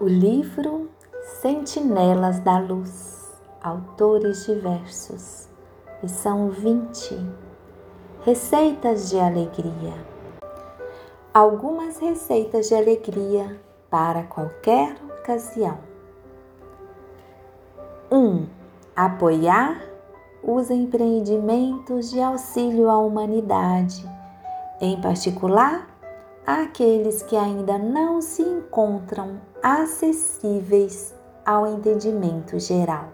O livro Sentinelas da Luz, autores diversos, lição 20. Receitas de alegria. Algumas receitas de alegria para qualquer ocasião. 1. Um, apoiar os empreendimentos de auxílio à humanidade, em particular àqueles que ainda não se encontram acessíveis ao entendimento geral.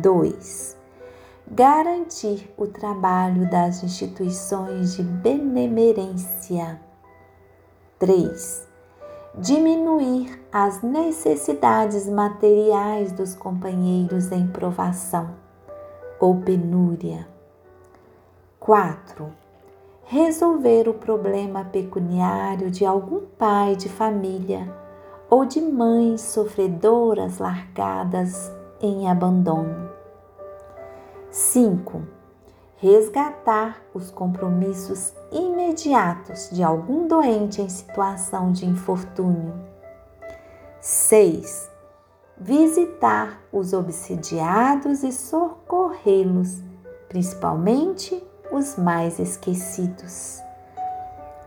2. Garantir o trabalho das instituições de benemerência. 3. Diminuir as necessidades materiais dos companheiros em provação ou penúria. 4 resolver o problema pecuniário de algum pai de família ou de mães sofredoras largadas em abandono. 5. Resgatar os compromissos imediatos de algum doente em situação de infortúnio. 6. Visitar os obsidiados e socorrê-los, principalmente os mais esquecidos.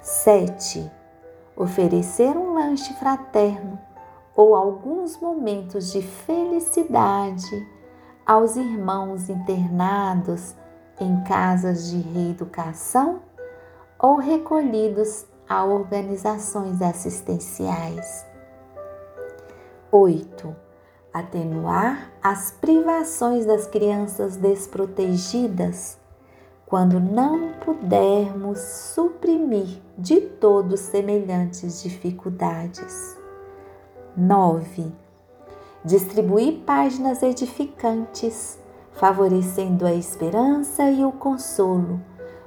7. Oferecer um lanche fraterno ou alguns momentos de felicidade aos irmãos internados em casas de reeducação ou recolhidos a organizações assistenciais. 8. Atenuar as privações das crianças desprotegidas quando não pudermos suprimir de todos semelhantes dificuldades. 9. Distribuir páginas edificantes, favorecendo a esperança e o consolo,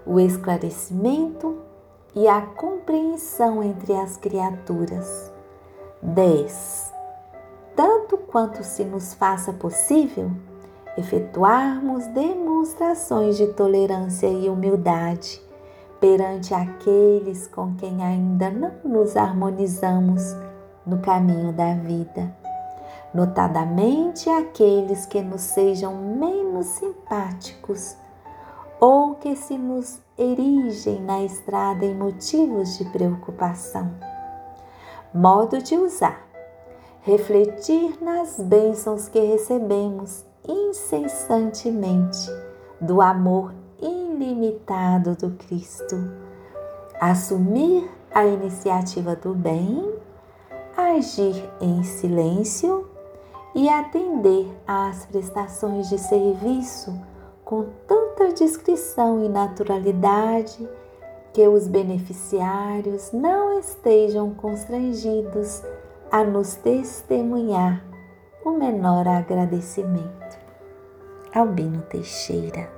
o esclarecimento e a compreensão entre as criaturas. 10. Tanto quanto se nos faça possível, efetuarmos demonstrações de tolerância e humildade perante aqueles com quem ainda não nos harmonizamos no caminho da vida, notadamente aqueles que nos sejam menos simpáticos ou que se nos erigem na estrada em motivos de preocupação. Modo de usar: refletir nas bênçãos que recebemos incessantemente do amor ilimitado do Cristo, assumir a iniciativa do bem, agir em silêncio e atender às prestações de serviço com tanta discrição e naturalidade que os beneficiários não estejam constrangidos a nos testemunhar o menor agradecimento. Albino Teixeira